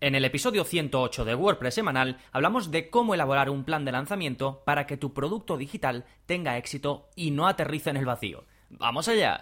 En el episodio 108 de WordPress semanal hablamos de cómo elaborar un plan de lanzamiento para que tu producto digital tenga éxito y no aterrice en el vacío. ¡Vamos allá!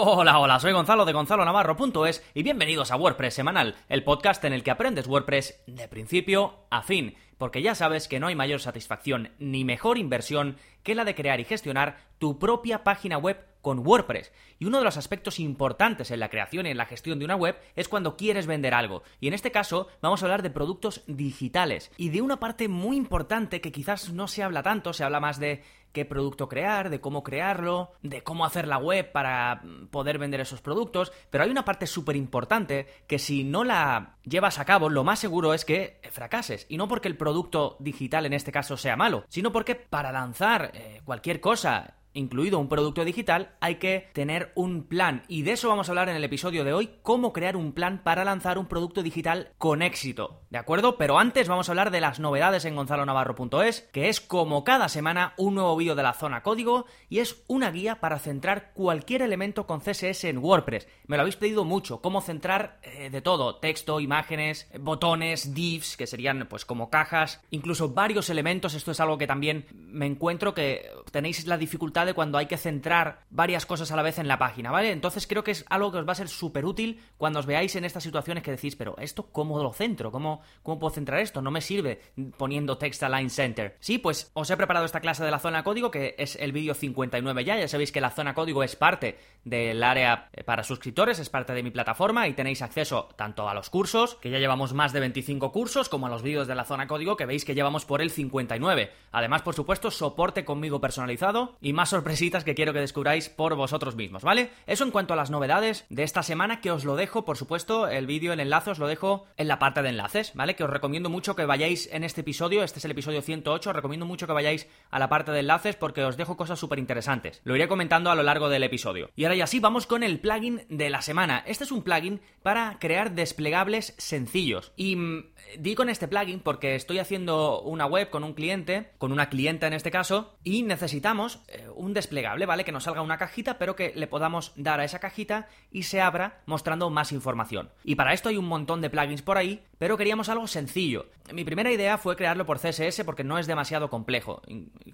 Hola, hola, soy Gonzalo de Gonzalo Navarro.es y bienvenidos a WordPress Semanal, el podcast en el que aprendes WordPress de principio a fin, porque ya sabes que no hay mayor satisfacción ni mejor inversión que la de crear y gestionar tu propia página web con WordPress. Y uno de los aspectos importantes en la creación y en la gestión de una web es cuando quieres vender algo. Y en este caso vamos a hablar de productos digitales y de una parte muy importante que quizás no se habla tanto, se habla más de qué producto crear, de cómo crearlo, de cómo hacer la web para poder vender esos productos, pero hay una parte súper importante que si no la llevas a cabo, lo más seguro es que fracases. Y no porque el producto digital en este caso sea malo, sino porque para lanzar eh, cualquier cosa incluido un producto digital, hay que tener un plan. Y de eso vamos a hablar en el episodio de hoy, cómo crear un plan para lanzar un producto digital con éxito. ¿De acuerdo? Pero antes vamos a hablar de las novedades en gonzalonavarro.es, que es como cada semana un nuevo vídeo de la zona código y es una guía para centrar cualquier elemento con CSS en WordPress. Me lo habéis pedido mucho, cómo centrar eh, de todo, texto, imágenes, botones, divs, que serían pues como cajas, incluso varios elementos. Esto es algo que también me encuentro que tenéis la dificultad cuando hay que centrar varias cosas a la vez en la página, ¿vale? Entonces creo que es algo que os va a ser súper útil cuando os veáis en estas situaciones que decís, pero ¿esto cómo lo centro? ¿Cómo, ¿Cómo puedo centrar esto? No me sirve poniendo text align center. Sí, pues os he preparado esta clase de la zona código, que es el vídeo 59 ya, ya sabéis que la zona código es parte del área eh, para suscriptores, es parte de mi plataforma y tenéis acceso tanto a los cursos, que ya llevamos más de 25 cursos, como a los vídeos de la zona código, que veis que llevamos por el 59. Además, por supuesto, soporte conmigo personalizado y más sorpresitas que quiero que descubráis por vosotros mismos, ¿vale? Eso en cuanto a las novedades de esta semana, que os lo dejo, por supuesto, el vídeo, el enlace os lo dejo en la parte de enlaces, ¿vale? Que os recomiendo mucho que vayáis en este episodio, este es el episodio 108, os recomiendo mucho que vayáis a la parte de enlaces porque os dejo cosas súper interesantes. Lo iré comentando a lo largo del episodio. Y ahora ya sí, vamos con el plugin de la semana. Este es un plugin para crear desplegables sencillos. Y mm, di con este plugin porque estoy haciendo una web con un cliente, con una clienta en este caso, y necesitamos eh, un desplegable, ¿vale? Que nos salga una cajita, pero que le podamos dar a esa cajita y se abra mostrando más información. Y para esto hay un montón de plugins por ahí, pero queríamos algo sencillo. Mi primera idea fue crearlo por CSS porque no es demasiado complejo,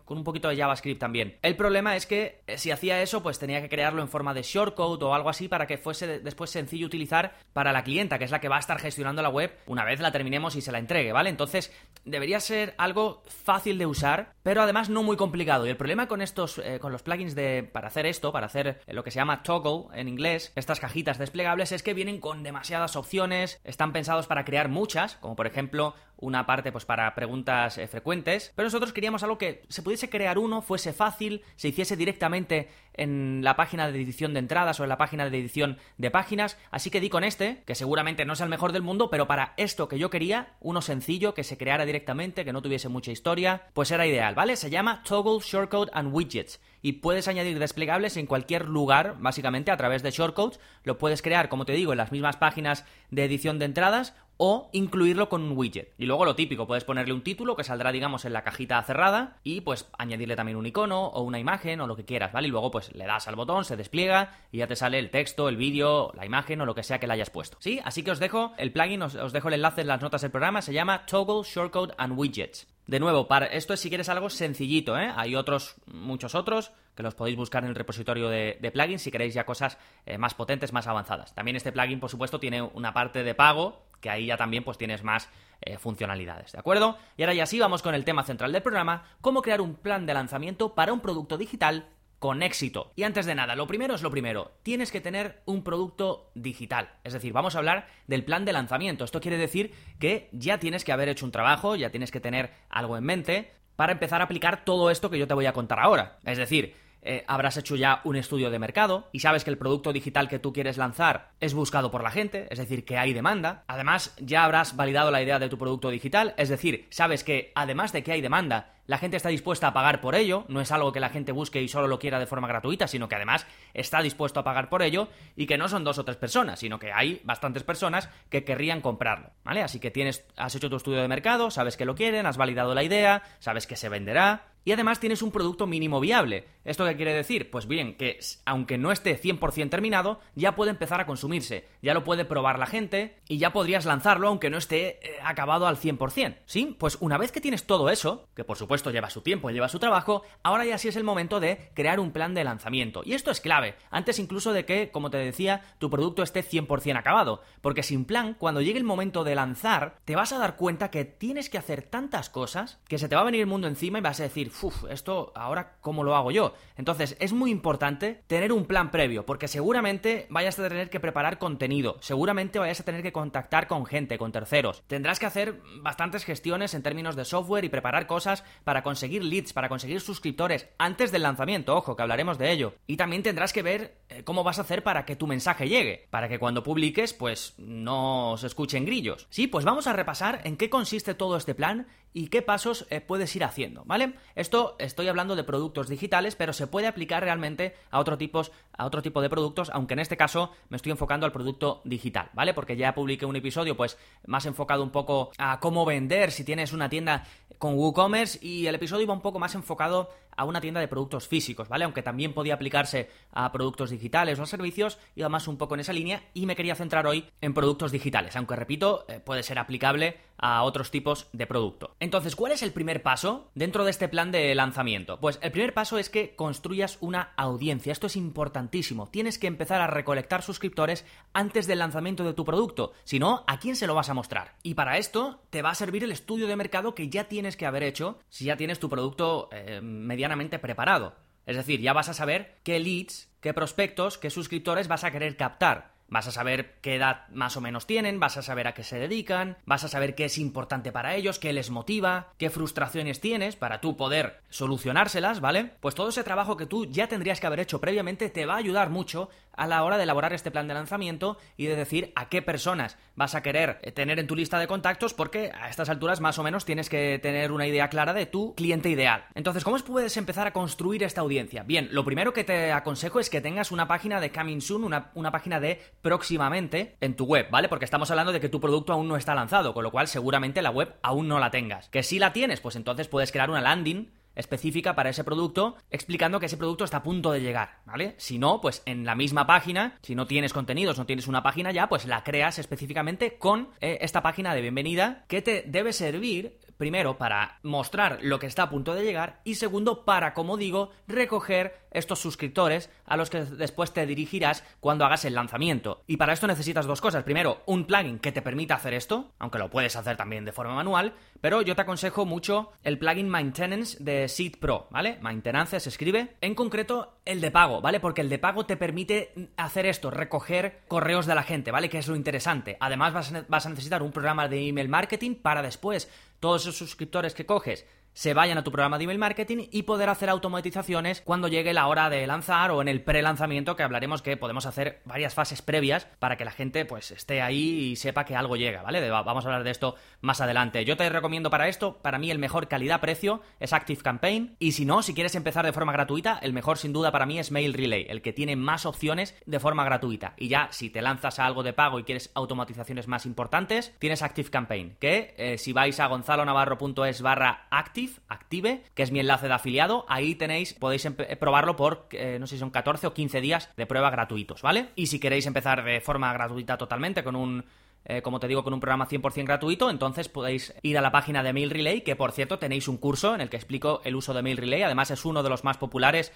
con un poquito de JavaScript también. El problema es que eh, si hacía eso, pues tenía que crearlo en forma de shortcode o algo así para que fuese después sencillo utilizar para la clienta, que es la que va a estar gestionando la web una vez la terminemos y se la entregue, ¿vale? Entonces, debería ser algo fácil de usar, pero además no muy complicado. Y el problema con estos, eh, con los plugins de para hacer esto, para hacer lo que se llama toggle en inglés, estas cajitas desplegables, es que vienen con demasiadas opciones, están pensados para crear muchas, como por ejemplo una parte pues para preguntas eh, frecuentes, pero nosotros queríamos algo que se pudiese crear uno, fuese fácil, se hiciese directamente en la página de edición de entradas o en la página de edición de páginas, así que di con este, que seguramente no es el mejor del mundo, pero para esto que yo quería, uno sencillo, que se creara directamente, que no tuviese mucha historia, pues era ideal, ¿vale? Se llama Toggle Shortcode and Widgets y puedes añadir desplegables en cualquier lugar, básicamente a través de shortcodes. Lo puedes crear, como te digo, en las mismas páginas de edición de entradas o incluirlo con un widget. Y luego lo típico, puedes ponerle un título que saldrá, digamos, en la cajita cerrada y pues añadirle también un icono o una imagen o lo que quieras, ¿vale? Y luego pues le das al botón, se despliega y ya te sale el texto, el vídeo, la imagen o lo que sea que le hayas puesto. ¿Sí? Así que os dejo el plugin, os, dejo el enlace en las notas del programa, se llama Toggle Shortcode and Widgets. De nuevo, para esto es si quieres algo sencillito, ¿eh? Hay otros, muchos otros, que los podéis buscar en el repositorio de, plugins si queréis ya cosas eh, más potentes, más avanzadas. También este plugin, por supuesto, tiene una parte de pago, que ahí ya también pues tienes más eh, funcionalidades, ¿de acuerdo? Y ahora ya sí, vamos con el tema central del programa, cómo crear un plan de lanzamiento para un producto digital con éxito. Y antes de nada, lo primero es lo primero, tienes que tener un producto digital. Es decir, vamos a hablar del plan de lanzamiento. Esto quiere decir que ya tienes que haber hecho un trabajo, ya tienes que tener algo en mente para empezar a aplicar todo esto que yo te voy a contar ahora. Es decir, eh, habrás hecho ya un estudio de mercado y sabes que el producto digital que tú quieres lanzar es buscado por la gente, es decir, que hay demanda. Además, ya habrás validado la idea de tu producto digital, es decir, sabes que además de que hay demanda, la gente está dispuesta a pagar por ello, no es algo que la gente busque y solo lo quiera de forma gratuita, sino que además está dispuesto a pagar por ello y que no son dos o tres personas, sino que hay bastantes personas que querrían comprarlo, ¿vale? Así que tienes, has hecho tu estudio de mercado, sabes que lo quieren, has validado la idea, sabes que se venderá y además tienes un producto mínimo viable. ¿Esto qué quiere decir? Pues bien, que aunque no esté 100% terminado, ya puede empezar a consumirse, ya lo puede probar la gente y ya podrías lanzarlo aunque no esté eh, acabado al 100%. ¿Sí? Pues una vez que tienes todo eso, que por supuesto lleva su tiempo, lleva su trabajo, ahora ya sí es el momento de crear un plan de lanzamiento. Y esto es clave, antes incluso de que, como te decía, tu producto esté 100% acabado, porque sin plan, cuando llegue el momento de lanzar, te vas a dar cuenta que tienes que hacer tantas cosas que se te va a venir el mundo encima y vas a decir, esto ahora cómo lo hago yo. Entonces es muy importante tener un plan previo, porque seguramente vayas a tener que preparar contenido, seguramente vayas a tener que contactar con gente, con terceros. Tendrás que hacer bastantes gestiones en términos de software y preparar cosas para conseguir leads, para conseguir suscriptores antes del lanzamiento, ojo, que hablaremos de ello. Y también tendrás que ver eh, cómo vas a hacer para que tu mensaje llegue, para que cuando publiques, pues no se escuchen grillos. Sí, pues vamos a repasar en qué consiste todo este plan y qué pasos eh, puedes ir haciendo, ¿vale? Esto estoy hablando de productos digitales, pero se puede aplicar realmente a otro, tipos, a otro tipo de productos, aunque en este caso me estoy enfocando al producto digital, ¿vale? Porque ya publiqué un episodio pues más enfocado un poco a cómo vender si tienes una tienda con WooCommerce y el episodio iba un poco más enfocado a una tienda de productos físicos, ¿vale? Aunque también podía aplicarse a productos digitales o a servicios, iba más un poco en esa línea y me quería centrar hoy en productos digitales, aunque repito, eh, puede ser aplicable a otros tipos de producto. Entonces, ¿cuál es el primer paso dentro de este plan de lanzamiento? Pues el primer paso es que construyas una audiencia. Esto es importantísimo. Tienes que empezar a recolectar suscriptores antes del lanzamiento de tu producto. Si no, ¿a quién se lo vas a mostrar? Y para esto te va a servir el estudio de mercado que ya tienes que haber hecho si ya tienes tu producto eh, medianamente preparado. Es decir, ya vas a saber qué leads, qué prospectos, qué suscriptores vas a querer captar. Vas a saber qué edad más o menos tienen, vas a saber a qué se dedican, vas a saber qué es importante para ellos, qué les motiva, qué frustraciones tienes para tú poder solucionárselas, ¿vale? Pues todo ese trabajo que tú ya tendrías que haber hecho previamente te va a ayudar mucho a la hora de elaborar este plan de lanzamiento y de decir a qué personas vas a querer eh, tener en tu lista de contactos porque a estas alturas más o menos tienes que tener una idea clara de tu cliente ideal. Entonces, ¿cómo puedes empezar a construir esta audiencia? Bien, lo primero que te aconsejo es que tengas una página de Coming Soon, una, una página de próximamente en tu web, ¿vale? Porque estamos hablando de que tu producto aún no está lanzado, con lo cual seguramente la web aún no la tengas. Que si la tienes, pues entonces puedes crear una landing específica para ese producto, explicando que ese producto está a punto de llegar, ¿vale? Si no, pues en la misma página, si no tienes contenidos, no tienes una página ya, pues la creas específicamente con eh, esta página de bienvenida que te debe servir primero para mostrar lo que está a punto de llegar y segundo para, como digo, recoger estos suscriptores a los que después te dirigirás cuando hagas el lanzamiento. Y para esto necesitas dos cosas. Primero, un plugin que te permita hacer esto, aunque lo puedes hacer también de forma manual, pero yo te aconsejo mucho el plugin Maintenance de Seed Pro, ¿vale? Maintenance se escribe. En concreto, el de pago, ¿vale? Porque el de pago te permite hacer esto, recoger correos de la gente, ¿vale? Que es lo interesante. Además vas a necesitar un programa de email marketing para después todos esos suscriptores que coges se vayan a tu programa de email marketing y poder hacer automatizaciones cuando llegue la hora de lanzar o en el pre-lanzamiento que hablaremos que podemos hacer varias fases previas para que la gente pues esté ahí y sepa que algo llega, ¿vale? Vamos a hablar de esto más adelante. Yo te recomiendo para esto, para mí el mejor calidad-precio es Active Campaign y si no, si quieres empezar de forma gratuita, el mejor sin duda para mí es Mail Relay, el que tiene más opciones de forma gratuita. Y ya si te lanzas a algo de pago y quieres automatizaciones más importantes, tienes Active Campaign, que eh, si vais a gonzalonavarro.es barra active Active, que es mi enlace de afiliado. Ahí tenéis, podéis probarlo por, eh, no sé si son 14 o 15 días de prueba gratuitos, ¿vale? Y si queréis empezar de forma gratuita totalmente con un eh, como te digo, con un programa 100% gratuito, entonces podéis ir a la página de Mail Relay, que por cierto tenéis un curso en el que explico el uso de Mail Relay, además es uno de los más populares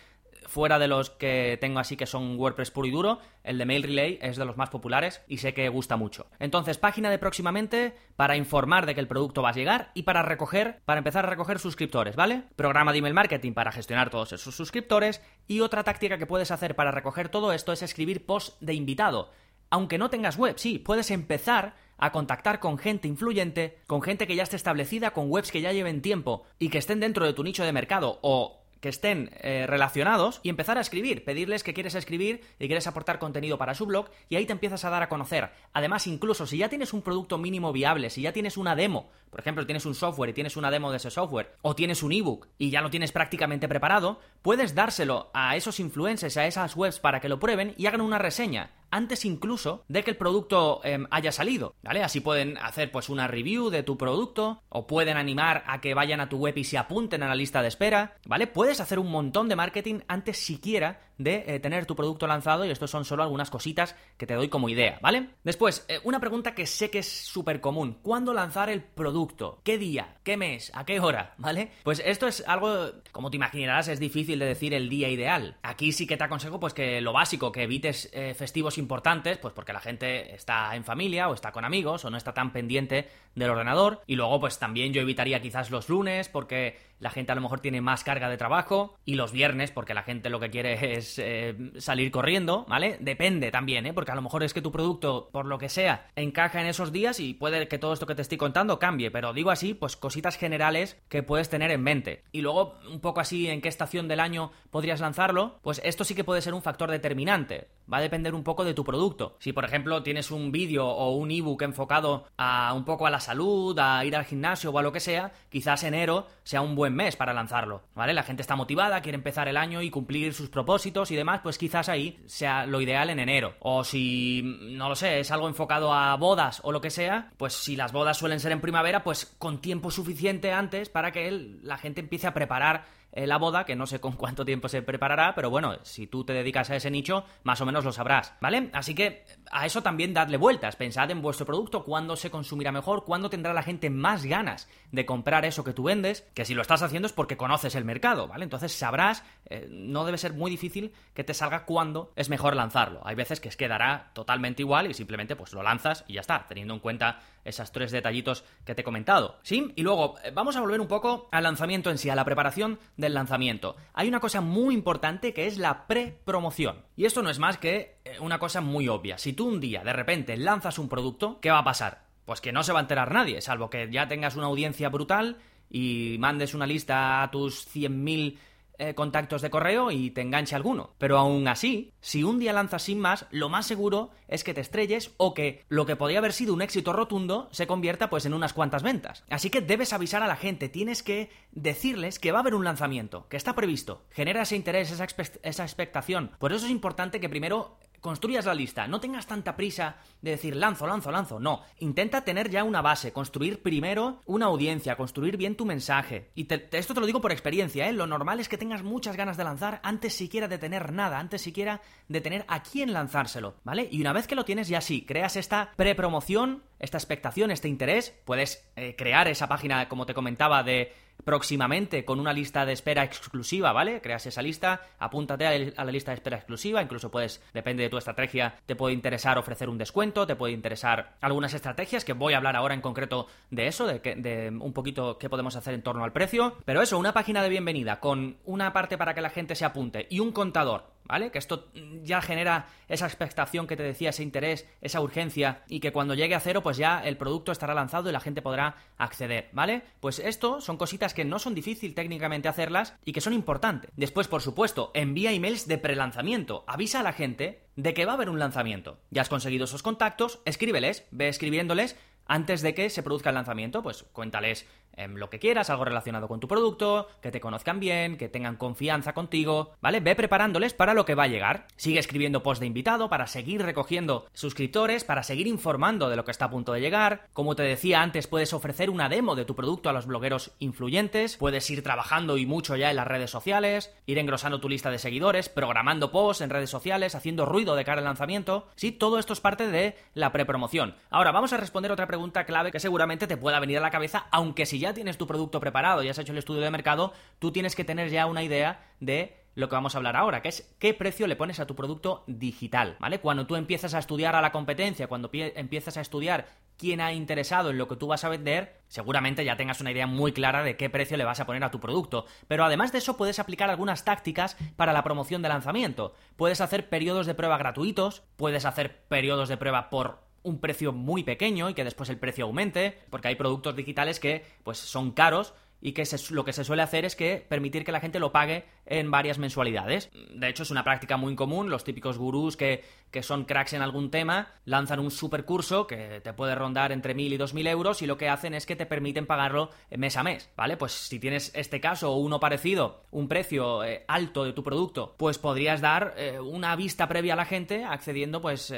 fuera de los que tengo así que son WordPress puro y duro, el de Mail Relay es de los más populares y sé que gusta mucho. Entonces, página de próximamente para informar de que el producto va a llegar y para recoger, para empezar a recoger suscriptores, ¿vale? Programa de email marketing para gestionar todos esos suscriptores y otra táctica que puedes hacer para recoger todo esto es escribir post de invitado. Aunque no tengas web, sí, puedes empezar a contactar con gente influyente, con gente que ya esté establecida, con webs que ya lleven tiempo y que estén dentro de tu nicho de mercado o que estén eh, relacionados y empezar a escribir, pedirles que quieres escribir y quieres aportar contenido para su blog y ahí te empiezas a dar a conocer. Además, incluso si ya tienes un producto mínimo viable, si ya tienes una demo, por ejemplo, tienes un software y tienes una demo de ese software, o tienes un ebook y ya lo tienes prácticamente preparado, puedes dárselo a esos influencers, a esas webs para que lo prueben y hagan una reseña. Antes incluso de que el producto em, haya salido, ¿vale? Así pueden hacer pues una review de tu producto o pueden animar a que vayan a tu web y se apunten a la lista de espera, ¿vale? Puedes hacer un montón de marketing antes siquiera de eh, tener tu producto lanzado y estos son solo algunas cositas que te doy como idea, ¿vale? Después, eh, una pregunta que sé que es súper común. ¿Cuándo lanzar el producto? ¿Qué día? ¿Qué mes? ¿A qué hora? ¿Vale? Pues esto es algo, como te imaginarás, es difícil de decir el día ideal. Aquí sí que te aconsejo pues que lo básico, que evites eh, festivos importantes, pues porque la gente está en familia o está con amigos o no está tan pendiente del ordenador. Y luego pues también yo evitaría quizás los lunes porque la gente a lo mejor tiene más carga de trabajo y los viernes porque la gente lo que quiere es eh, salir corriendo, ¿vale? Depende también, ¿eh? Porque a lo mejor es que tu producto, por lo que sea, encaja en esos días y puede que todo esto que te estoy contando cambie, pero digo así, pues cositas generales que puedes tener en mente. Y luego, un poco así, en qué estación del año podrías lanzarlo, pues esto sí que puede ser un factor determinante. Va a depender un poco de tu producto. Si, por ejemplo, tienes un vídeo o un ebook enfocado a un poco a la salud, a ir al gimnasio o a lo que sea, quizás enero sea un buen mes para lanzarlo, ¿vale? La gente está motivada, quiere empezar el año y cumplir sus propósitos y demás, pues quizás ahí sea lo ideal en enero. O si, no lo sé, es algo enfocado a bodas o lo que sea, pues si las bodas suelen ser en primavera, pues con tiempo suficiente antes para que la gente empiece a preparar la boda, que no sé con cuánto tiempo se preparará, pero bueno, si tú te dedicas a ese nicho, más o menos lo sabrás, ¿vale? Así que a eso también dadle vueltas, pensad en vuestro producto, cuándo se consumirá mejor, cuándo tendrá la gente más ganas de comprar eso que tú vendes, que si lo estás haciendo es porque conoces el mercado, ¿vale? Entonces sabrás, eh, no debe ser muy difícil que te salga cuándo es mejor lanzarlo. Hay veces que quedará totalmente igual y simplemente pues lo lanzas y ya está, teniendo en cuenta esos tres detallitos que te he comentado, ¿sí? Y luego, eh, vamos a volver un poco al lanzamiento en sí, a la preparación del lanzamiento. Hay una cosa muy importante que es la prepromoción. Y esto no es más que eh, una cosa muy obvia. Si tú un día de repente lanzas un producto, ¿qué va a pasar? Pues que no se va a enterar nadie, salvo que ya tengas una audiencia brutal y mandes una lista a tus 100.000 eh, contactos de correo y te enganche alguno. Pero aún así, si un día lanzas sin más, lo más seguro es que te estrelles o que lo que podría haber sido un éxito rotundo se convierta pues en unas cuantas ventas. Así que debes avisar a la gente, tienes que decirles que va a haber un lanzamiento, que está previsto. Genera ese interés, esa, esa expectación. Por eso es importante que primero construyas la lista, no tengas tanta prisa de decir lanzo, lanzo, lanzo, no, intenta tener ya una base, construir primero una audiencia, construir bien tu mensaje. Y esto te lo digo por experiencia, ¿eh? Lo normal es que tengas muchas ganas de lanzar antes siquiera de tener nada, antes siquiera de tener a quién lanzárselo, ¿vale? Y una vez que lo tienes ya sí, creas esta prepromoción, esta expectación, este interés, puedes eh, crear esa página, como te comentaba, de próximamente con una lista de espera exclusiva, ¿vale? Creas esa lista, apúntate a la lista de espera exclusiva, incluso puedes, depende de tu estrategia, te puede interesar ofrecer un descuento, te puede interesar algunas estrategias, que voy a hablar ahora en concreto de eso, de, que, de un poquito qué podemos hacer en torno al precio, pero eso, una página de bienvenida con una parte para que la gente se apunte y un contador ¿vale? Que esto ya genera esa expectación que te decía, ese interés, esa urgencia, y que cuando llegue a cero, pues ya el producto estará lanzado y la gente podrá acceder, ¿vale? Pues esto son cositas que no son difícil técnicamente hacerlas y que son importantes. Después, por supuesto, envía emails de prelanzamiento, avisa a la gente de que va a haber un lanzamiento. Ya has conseguido esos contactos, escríbeles, ve escribiéndoles antes de que se produzca el lanzamiento, pues cuéntales em, lo que quieras, algo relacionado con tu producto, que te conozcan bien, que tengan confianza contigo, ¿vale? Ve preparándoles para lo que va a llegar. Sigue escribiendo post de invitado para seguir recogiendo suscriptores, para seguir informando de lo que está a punto de llegar. Como te decía antes, puedes ofrecer una demo de tu producto a los blogueros influyentes, puedes ir trabajando y mucho ya en las redes sociales, ir engrosando tu lista de seguidores, programando posts en redes sociales, haciendo ruido de cara al lanzamiento. Sí, todo esto es parte de la prepromoción. Ahora, vamos a responder otra pregunta clave que seguramente te pueda venir a la cabeza, aunque si ya tienes tu producto preparado y has hecho el estudio de mercado, tú tienes que tener ya una idea de lo que vamos a hablar ahora, que es qué precio le pones a tu producto digital, ¿vale? Cuando tú empiezas a estudiar a la competencia, cuando empiezas a estudiar quién ha interesado en lo que tú vas a vender, seguramente ya tengas una idea muy clara de qué precio le vas a poner a tu producto. Pero además de eso puedes aplicar algunas tácticas para la promoción de lanzamiento. Puedes hacer periodos de prueba gratuitos, puedes hacer periodos de prueba por un precio muy pequeño y que después el precio aumente, porque hay productos digitales que pues son caros y que lo que se suele hacer es que permitir que la gente lo pague en varias mensualidades. De hecho, es una práctica muy común. Los típicos gurús que, que son cracks en algún tema lanzan un super curso que te puede rondar entre 1.000 y 2.000 euros y lo que hacen es que te permiten pagarlo mes a mes, ¿vale? Pues si tienes este caso o uno parecido, un precio eh, alto de tu producto, pues podrías dar eh, una vista previa a la gente accediendo pues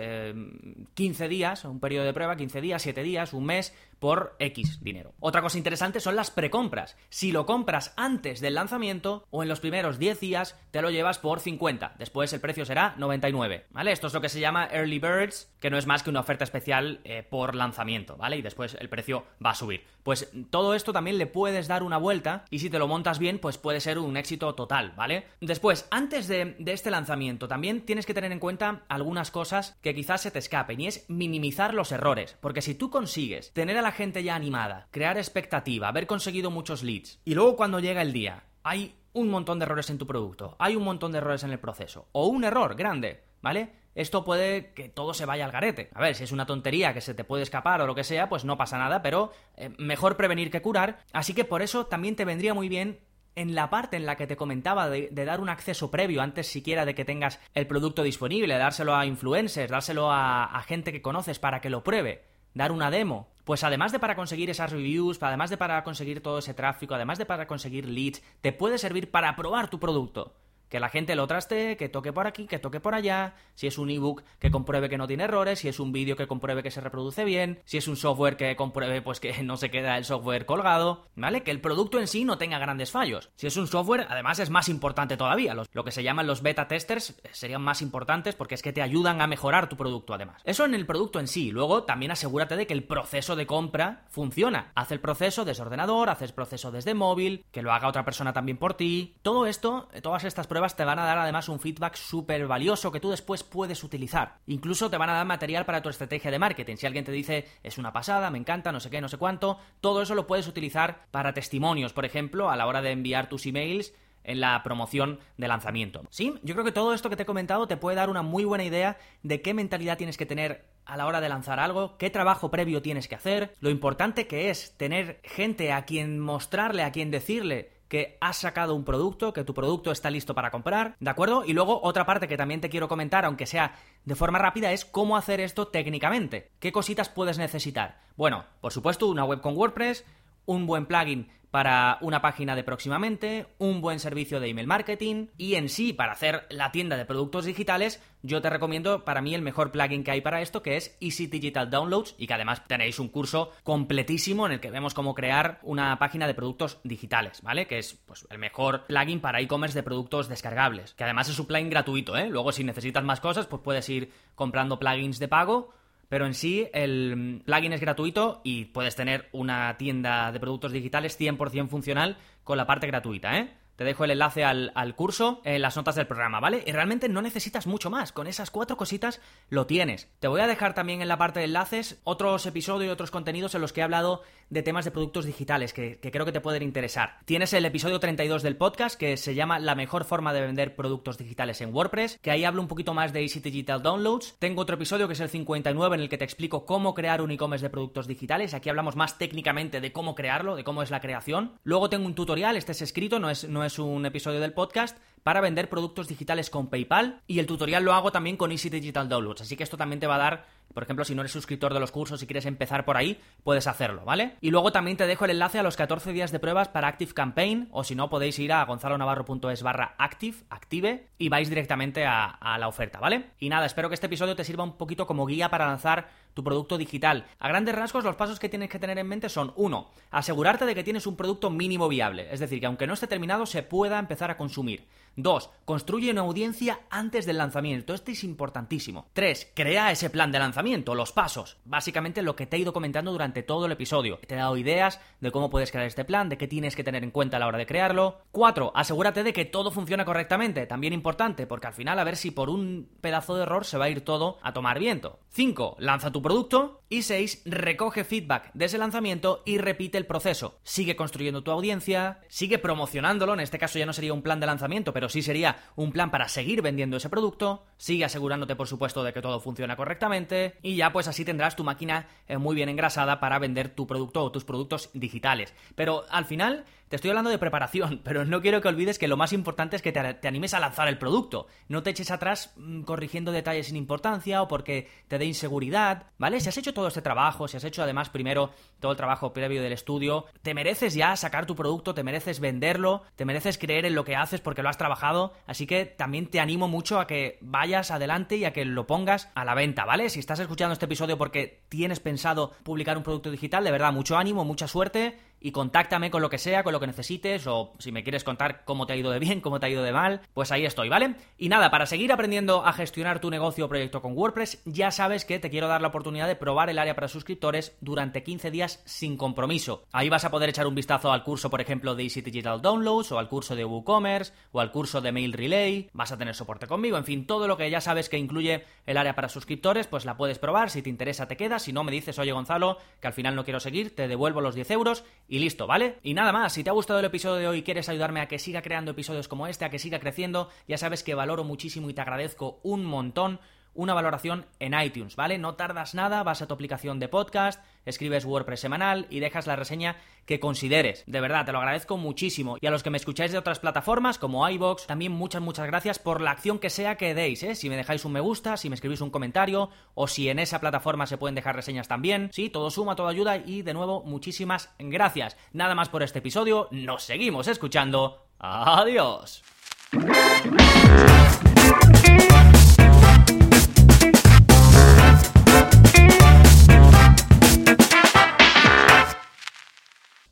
15 eh, días, un periodo de prueba, 15 días, 7 días, un mes, por X dinero. Otra cosa interesante son las precompras. Si lo compras antes del lanzamiento o en los primeros 10 días, te lo llevas por 50. Después el precio será 99, ¿vale? Esto es lo que se llama Early Birds, que no es más que una oferta especial eh, por lanzamiento, ¿vale? Y después el precio va a subir. Pues todo esto también le puedes dar una vuelta y si te lo montas bien, pues puede ser un éxito total, ¿vale? Después, antes de, de este lanzamiento, también tienes que tener en cuenta algunas cosas que quizás se te escapen y es minimizar los errores, porque si tú consigues tener a la gente ya animada, crear expectativa, haber conseguido muchos leads. Y luego cuando llega el día, hay un montón de errores en tu producto, hay un montón de errores en el proceso, o un error grande, ¿vale? Esto puede que todo se vaya al garete. A ver, si es una tontería que se te puede escapar o lo que sea, pues no pasa nada, pero eh, mejor prevenir que curar. Así que por eso también te vendría muy bien en la parte en la que te comentaba de, dar un acceso previo antes siquiera de que tengas el producto disponible, dárselo a influencers, dárselo a gente que conoces para que lo pruebe dar una demo. Pues además de para conseguir esas reviews, además de para conseguir todo ese tráfico, además de para conseguir leads, te puede servir para probar tu producto que la gente lo traste, que toque por aquí, que toque por allá, si es un ebook que compruebe que no tiene errores, si es un vídeo que compruebe que se reproduce bien, si es un software que compruebe pues que no se queda el software colgado, ¿vale? Que el producto en sí no tenga grandes fallos. Si es un software, además es más importante todavía. lo que se llaman los beta testers serían más importantes porque es que te ayudan a mejorar tu producto además. Eso en el producto en sí. Luego también asegúrate de que el proceso de compra funciona. Haz el proceso desde ordenador, haz el proceso desde móvil, que lo haga otra persona también por ti. Todo esto, todas estas pruebas te van a dar además un feedback súper valioso que tú después puedes utilizar. Incluso te van a dar material para tu estrategia de marketing. Si alguien te dice es una pasada, me encanta, no sé qué, no sé cuánto, todo eso lo puedes utilizar para testimonios, por ejemplo, a la hora de enviar tus emails en la promoción de lanzamiento. Sí, yo creo que todo esto que te he comentado te puede dar una muy buena idea de qué mentalidad tienes que tener a la hora de lanzar algo, qué trabajo previo tienes que hacer, lo importante que es tener gente a quien mostrarle, a quien decirle que has sacado un producto, que tu producto está listo para comprar, ¿de acuerdo? Y luego otra parte que también te quiero comentar, aunque sea de forma rápida, es cómo hacer esto técnicamente. ¿Qué cositas puedes necesitar? Bueno, por supuesto, una web con WordPress, un buen plugin para una página de próximamente, un buen servicio de email marketing y en sí para hacer la tienda de productos digitales, yo te recomiendo para mí el mejor plugin que hay para esto que es Easy Digital Downloads y que además tenéis un curso completísimo en el que vemos cómo crear una página de productos digitales, ¿vale? Que es pues el mejor plugin para e-commerce de productos descargables, que además es un plugin gratuito, ¿eh? Luego si necesitas más cosas pues puedes ir comprando plugins de pago pero en sí el plugin es gratuito y puedes tener una tienda de productos digitales 100% funcional con la parte gratuita, ¿eh? Te dejo el enlace al, curso en las notas del programa, ¿vale? Y realmente no necesitas mucho más. Con esas cuatro cositas lo tienes. Te voy a dejar también en la parte de enlaces otros episodios y otros contenidos en los que he hablado de temas de productos digitales que, que creo que te pueden interesar. Tienes el episodio 32 del podcast que se llama La mejor forma de vender productos digitales en WordPress, que ahí hablo un poquito más de Easy Digital Downloads. Tengo otro episodio que es el 59 en el que te explico cómo crear un e-commerce de productos digitales. Aquí hablamos más técnicamente de cómo crearlo, de cómo es la creación. Luego tengo un tutorial, este es escrito, no es, no es un episodio del podcast para vender productos digitales con PayPal y el tutorial lo hago también con Easy Digital Downloads, así que esto también te va a dar, por ejemplo, si no eres suscriptor de los cursos y quieres empezar por ahí, puedes hacerlo, ¿vale? Y luego también te dejo el enlace a los 14 días de pruebas para Active Campaign, o si no, podéis ir a gonzalonavarro.es barra active, active, y vais directamente a, la oferta, ¿vale? Y nada, espero que este episodio te sirva un poquito como guía para lanzar tu producto digital. A grandes rasgos, los pasos que tienes que tener en mente son, uno, asegurarte de que tienes un producto mínimo viable, es decir, que aunque no esté terminado, se pueda empezar a consumir. Dos, construye una audiencia antes del lanzamiento. Esto es importantísimo. Tres, crea ese plan de lanzamiento, los pasos. Básicamente lo que te he ido comentando durante todo el episodio. Te he dado ideas de cómo puedes crear este plan, de qué tienes que tener en cuenta a la hora de crearlo. Cuatro, asegúrate de que todo funciona correctamente. También importante, porque al final a ver si por un pedazo de error se va a ir todo a tomar viento. Cinco, lanza tu producto. Y seis, recoge feedback de ese lanzamiento y repite el proceso. Sigue construyendo tu audiencia, sigue promocionándolo. En este caso ya no sería un plan de lanzamiento, pero sí sería un plan para seguir vendiendo ese producto, sigue asegurándote por supuesto de que todo funciona correctamente y ya pues así tendrás tu máquina eh, muy bien engrasada para vender tu producto o tus productos digitales. Pero al final Te estoy hablando de preparación, pero no quiero que olvides que lo más importante es que te, animes a lanzar el producto. No te eches atrás mm, corrigiendo detalles sin importancia o porque te dé inseguridad, ¿vale? Si has hecho todo este trabajo, si has hecho además primero todo el trabajo previo del estudio, te mereces ya sacar tu producto, te mereces venderlo, te mereces creer en lo que haces porque lo has trabajado, así que también te animo mucho a que vayas adelante y a que lo pongas a la venta, ¿vale? Si estás escuchando este episodio porque tienes pensado publicar un producto digital, de verdad, mucho ánimo, mucha suerte y contáctame con lo que sea, con lo que necesites, o si me quieres contar cómo te ha ido de bien, cómo te ha ido de mal, pues ahí estoy, ¿vale? Y nada, para seguir aprendiendo a gestionar tu negocio o proyecto con WordPress, ya sabes que te quiero dar la oportunidad de probar el área para suscriptores durante 15 días sin compromiso. Ahí vas a poder echar un vistazo al curso, por ejemplo, de Easy Digital Downloads, o al curso de WooCommerce, o al curso de Mail Relay, vas a tener soporte conmigo, en fin, todo lo que ya sabes que incluye el área para suscriptores, pues la puedes probar, si te interesa te quedas, si no me dices, oye Gonzalo, que al final no quiero seguir, te devuelvo los 10 euros y listo, ¿vale? Y nada más, si te ha gustado el episodio de hoy y quieres ayudarme a que siga creando episodios como este, a que siga creciendo, ya sabes que valoro muchísimo y te agradezco un montón una valoración en iTunes, ¿vale? No tardas nada, vas a tu aplicación de podcast, escribes WordPress semanal y dejas la reseña que consideres. De verdad, te lo agradezco muchísimo. Y a los que me escucháis de otras plataformas como iBox, también muchas, muchas gracias por la acción que sea que deis, ¿eh? Si me dejáis un me gusta, si me escribís un comentario, o si en esa plataforma se pueden dejar reseñas también. Sí, todo suma, todo ayuda y de nuevo, muchísimas gracias. Nada más por este episodio, nos seguimos escuchando. Adiós.